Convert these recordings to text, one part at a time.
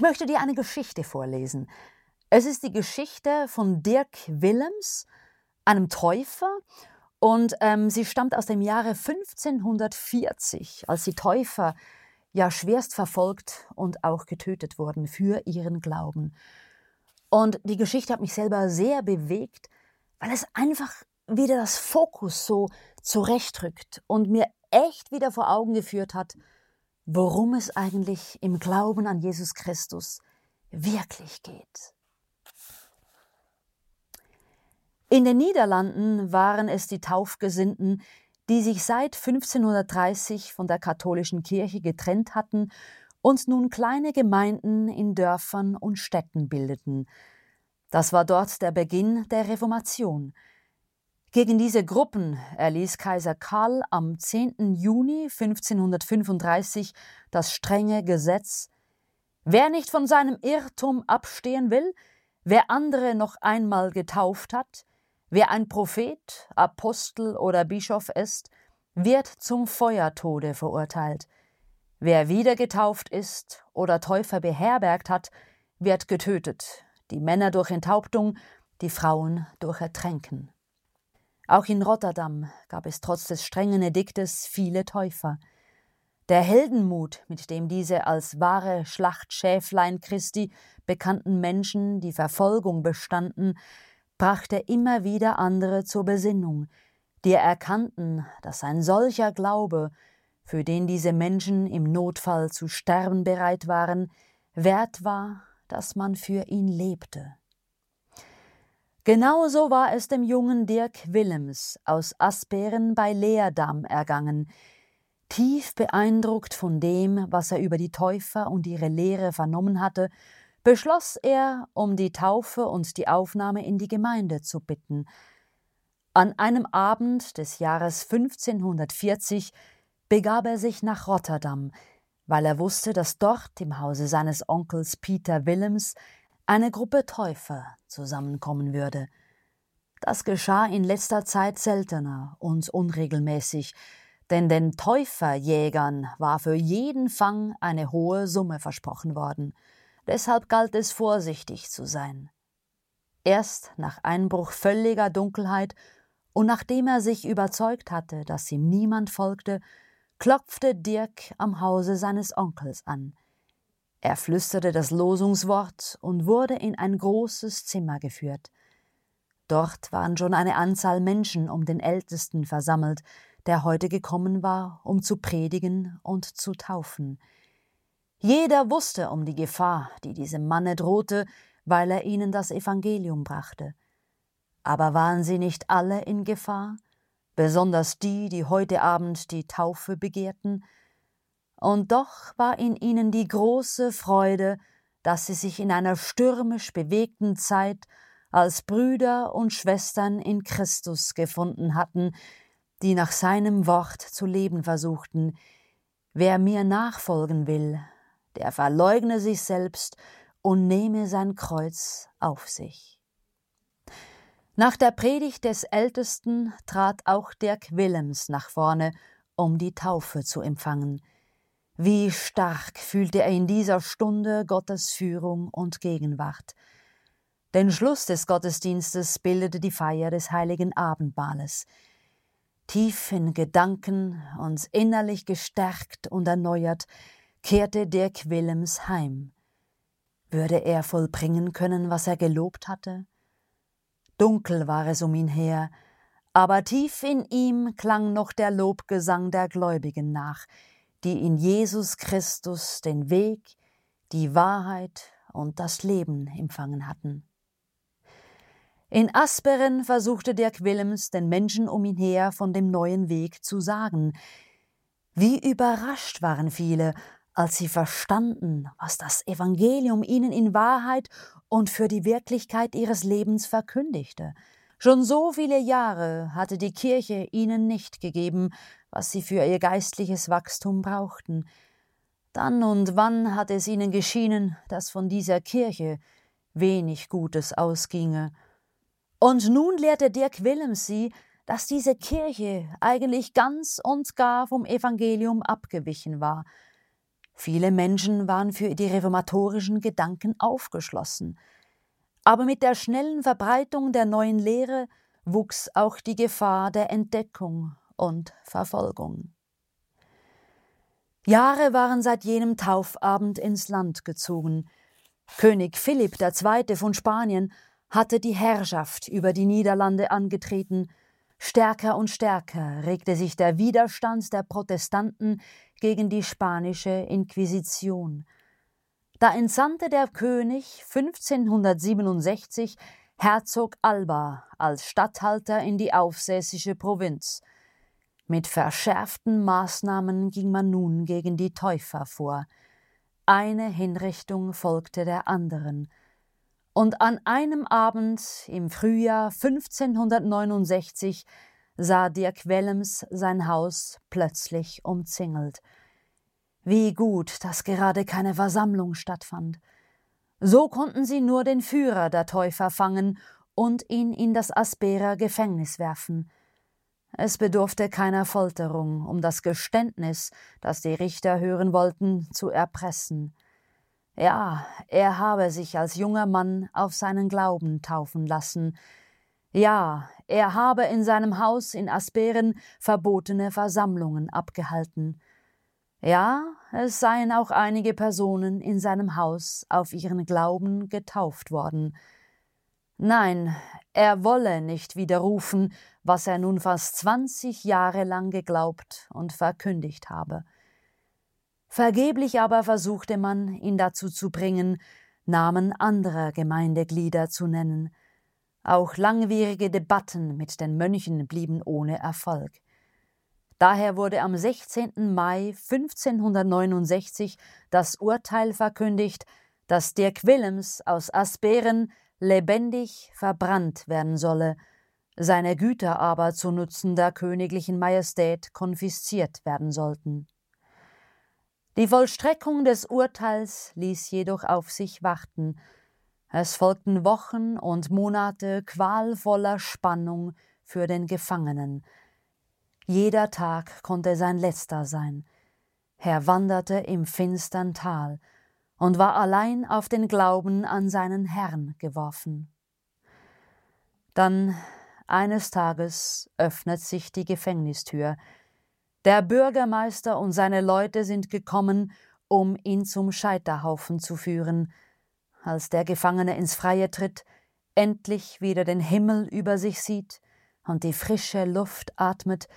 Ich möchte dir eine Geschichte vorlesen. Es ist die Geschichte von Dirk Willems, einem Täufer, und ähm, sie stammt aus dem Jahre 1540, als die Täufer ja schwerst verfolgt und auch getötet wurden für ihren Glauben. Und die Geschichte hat mich selber sehr bewegt, weil es einfach wieder das Fokus so zurechtrückt und mir echt wieder vor Augen geführt hat, worum es eigentlich im Glauben an Jesus Christus wirklich geht. In den Niederlanden waren es die Taufgesinnten, die sich seit 1530 von der katholischen Kirche getrennt hatten und nun kleine Gemeinden in Dörfern und Städten bildeten. Das war dort der Beginn der Reformation. Gegen diese Gruppen erließ Kaiser Karl am 10. Juni 1535 das strenge Gesetz Wer nicht von seinem Irrtum abstehen will, wer andere noch einmal getauft hat, wer ein Prophet, Apostel oder Bischof ist, wird zum Feuertode verurteilt. Wer wieder getauft ist oder Täufer beherbergt hat, wird getötet, die Männer durch Enthauptung, die Frauen durch Ertränken. Auch in Rotterdam gab es trotz des strengen Ediktes viele Täufer. Der Heldenmut, mit dem diese als wahre Schlachtschäflein Christi bekannten Menschen die Verfolgung bestanden, brachte immer wieder andere zur Besinnung, die erkannten, dass ein solcher Glaube, für den diese Menschen im Notfall zu sterben bereit waren, wert war, dass man für ihn lebte. Genauso war es dem jungen Dirk Willems aus Asperen bei Leerdam ergangen. Tief beeindruckt von dem, was er über die Täufer und ihre Lehre vernommen hatte, beschloss er, um die Taufe und die Aufnahme in die Gemeinde zu bitten. An einem Abend des Jahres 1540 begab er sich nach Rotterdam, weil er wusste, dass dort im Hause seines Onkels Peter Willems eine Gruppe Täufer zusammenkommen würde. Das geschah in letzter Zeit seltener und unregelmäßig, denn den Täuferjägern war für jeden Fang eine hohe Summe versprochen worden. Deshalb galt es vorsichtig zu sein. Erst nach Einbruch völliger Dunkelheit und nachdem er sich überzeugt hatte, dass ihm niemand folgte, klopfte Dirk am Hause seines Onkels an. Er flüsterte das Losungswort und wurde in ein großes Zimmer geführt. Dort waren schon eine Anzahl Menschen um den Ältesten versammelt, der heute gekommen war, um zu predigen und zu taufen. Jeder wusste um die Gefahr, die diesem Manne drohte, weil er ihnen das Evangelium brachte. Aber waren sie nicht alle in Gefahr, besonders die, die heute Abend die Taufe begehrten? Und doch war in ihnen die große Freude, dass sie sich in einer stürmisch bewegten Zeit als Brüder und Schwestern in Christus gefunden hatten, die nach seinem Wort zu leben versuchten. Wer mir nachfolgen will, der verleugne sich selbst und nehme sein Kreuz auf sich. Nach der Predigt des Ältesten trat auch Dirk Willems nach vorne, um die Taufe zu empfangen. Wie stark fühlte er in dieser Stunde Gottes Führung und Gegenwart. Den Schluss des Gottesdienstes bildete die Feier des heiligen Abendmahles. Tief in Gedanken und innerlich gestärkt und erneuert kehrte Dirk Willems heim. Würde er vollbringen können, was er gelobt hatte? Dunkel war es um ihn her, aber tief in ihm klang noch der Lobgesang der Gläubigen nach, die in Jesus Christus den Weg, die Wahrheit und das Leben empfangen hatten. In Asperen versuchte Dirk Willems den Menschen um ihn her von dem neuen Weg zu sagen. Wie überrascht waren viele, als sie verstanden, was das Evangelium ihnen in Wahrheit und für die Wirklichkeit ihres Lebens verkündigte. Schon so viele Jahre hatte die Kirche ihnen nicht gegeben, was sie für ihr geistliches Wachstum brauchten. Dann und wann hatte es ihnen geschienen, dass von dieser Kirche wenig Gutes ausginge. Und nun lehrte Dirk Willems sie, dass diese Kirche eigentlich ganz und gar vom Evangelium abgewichen war. Viele Menschen waren für die reformatorischen Gedanken aufgeschlossen. Aber mit der schnellen Verbreitung der neuen Lehre wuchs auch die Gefahr der Entdeckung und Verfolgung. Jahre waren seit jenem Taufabend ins Land gezogen. König Philipp II. von Spanien hatte die Herrschaft über die Niederlande angetreten. Stärker und stärker regte sich der Widerstand der Protestanten gegen die spanische Inquisition. Da entsandte der König 1567 Herzog Alba als Statthalter in die aufsässische Provinz. Mit verschärften Maßnahmen ging man nun gegen die Täufer vor. Eine Hinrichtung folgte der anderen. Und an einem Abend im Frühjahr 1569 sah Dirk Wellems sein Haus plötzlich umzingelt. Wie gut, dass gerade keine Versammlung stattfand. So konnten sie nur den Führer der Täufer fangen und ihn in das Asperer Gefängnis werfen. Es bedurfte keiner Folterung, um das Geständnis, das die Richter hören wollten, zu erpressen. Ja, er habe sich als junger Mann auf seinen Glauben taufen lassen. Ja, er habe in seinem Haus in Asperen verbotene Versammlungen abgehalten. Ja, es seien auch einige Personen in seinem Haus auf ihren Glauben getauft worden. Nein, er wolle nicht widerrufen, was er nun fast zwanzig Jahre lang geglaubt und verkündigt habe. Vergeblich aber versuchte man, ihn dazu zu bringen, Namen anderer Gemeindeglieder zu nennen. Auch langwierige Debatten mit den Mönchen blieben ohne Erfolg. Daher wurde am 16. Mai 1569 das Urteil verkündigt, dass Dirk Willems aus Asperen lebendig verbrannt werden solle, seine Güter aber zu Nutzen der königlichen Majestät konfisziert werden sollten. Die Vollstreckung des Urteils ließ jedoch auf sich warten. Es folgten Wochen und Monate qualvoller Spannung für den Gefangenen. Jeder Tag konnte sein letzter sein. Er wanderte im finstern Tal und war allein auf den Glauben an seinen Herrn geworfen. Dann eines Tages öffnet sich die Gefängnistür. Der Bürgermeister und seine Leute sind gekommen, um ihn zum Scheiterhaufen zu führen. Als der Gefangene ins Freie tritt, endlich wieder den Himmel über sich sieht und die frische Luft atmet,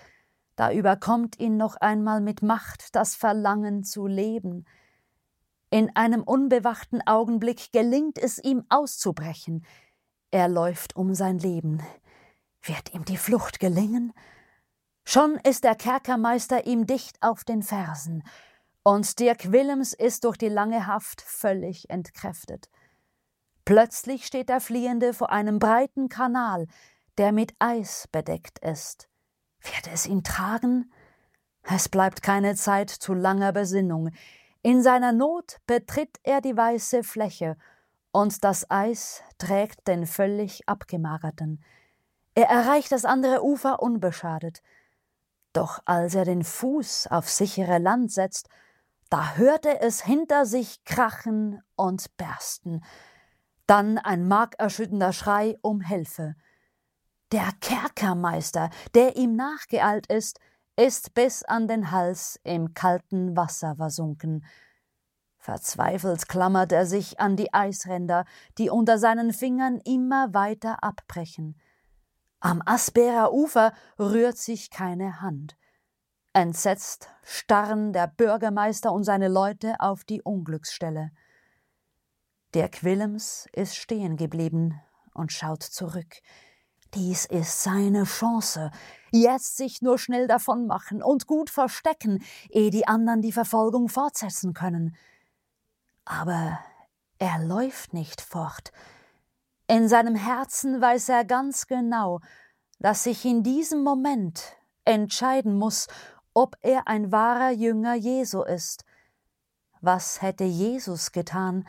da überkommt ihn noch einmal mit Macht das Verlangen zu leben. In einem unbewachten Augenblick gelingt es ihm auszubrechen. Er läuft um sein Leben. Wird ihm die Flucht gelingen? Schon ist der Kerkermeister ihm dicht auf den Fersen, und Dirk Willems ist durch die lange Haft völlig entkräftet. Plötzlich steht der Fliehende vor einem breiten Kanal, der mit Eis bedeckt ist. Wird es ihn tragen? Es bleibt keine Zeit zu langer Besinnung. In seiner Not betritt er die weiße Fläche, und das Eis trägt den völlig abgemagerten. Er erreicht das andere Ufer unbeschadet. Doch als er den Fuß auf sichere Land setzt, da hört er es hinter sich krachen und bersten. Dann ein markerschütternder Schrei um Hilfe. Der Kerkermeister, der ihm nachgeeilt ist, ist bis an den Hals im kalten Wasser versunken. Verzweifelt klammert er sich an die Eisränder, die unter seinen Fingern immer weiter abbrechen. Am Asperer Ufer rührt sich keine Hand. Entsetzt starren der Bürgermeister und seine Leute auf die Unglücksstelle. Der Quillems ist stehen geblieben und schaut zurück. Dies ist seine Chance. Jetzt sich nur schnell davon machen und gut verstecken, ehe die anderen die Verfolgung fortsetzen können. Aber er läuft nicht fort. In seinem Herzen weiß er ganz genau, dass sich in diesem Moment entscheiden muss, ob er ein wahrer Jünger Jesu ist. Was hätte Jesus getan?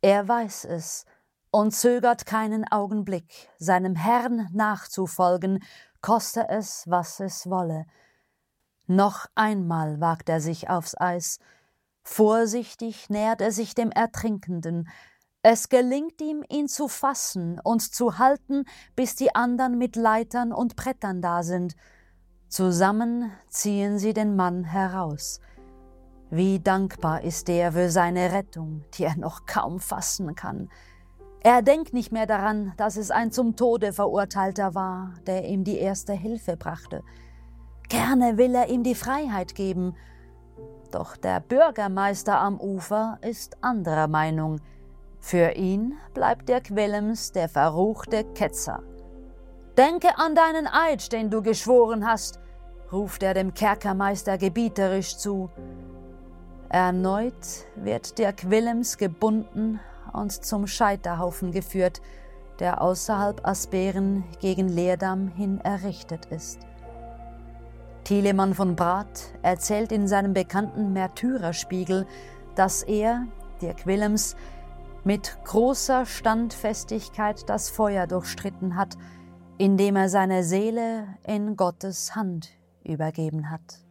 Er weiß es und zögert keinen Augenblick, seinem Herrn nachzufolgen, koste es, was es wolle. Noch einmal wagt er sich aufs Eis, Vorsichtig nähert er sich dem Ertrinkenden. Es gelingt ihm, ihn zu fassen und zu halten, bis die anderen mit Leitern und Brettern da sind. Zusammen ziehen sie den Mann heraus. Wie dankbar ist er für seine Rettung, die er noch kaum fassen kann. Er denkt nicht mehr daran, dass es ein zum Tode verurteilter war, der ihm die erste Hilfe brachte. Gerne will er ihm die Freiheit geben, doch der Bürgermeister am Ufer ist anderer Meinung. Für ihn bleibt der Quellems der verruchte Ketzer. Denke an deinen Eid, den du geschworen hast, ruft er dem Kerkermeister gebieterisch zu. Erneut wird der Quillems gebunden und zum Scheiterhaufen geführt, der außerhalb Asperen gegen Leerdam hin errichtet ist. Thielemann von Brath erzählt in seinem bekannten Märtyrerspiegel, dass er, Dirk Willems, mit großer Standfestigkeit das Feuer durchstritten hat, indem er seine Seele in Gottes Hand übergeben hat.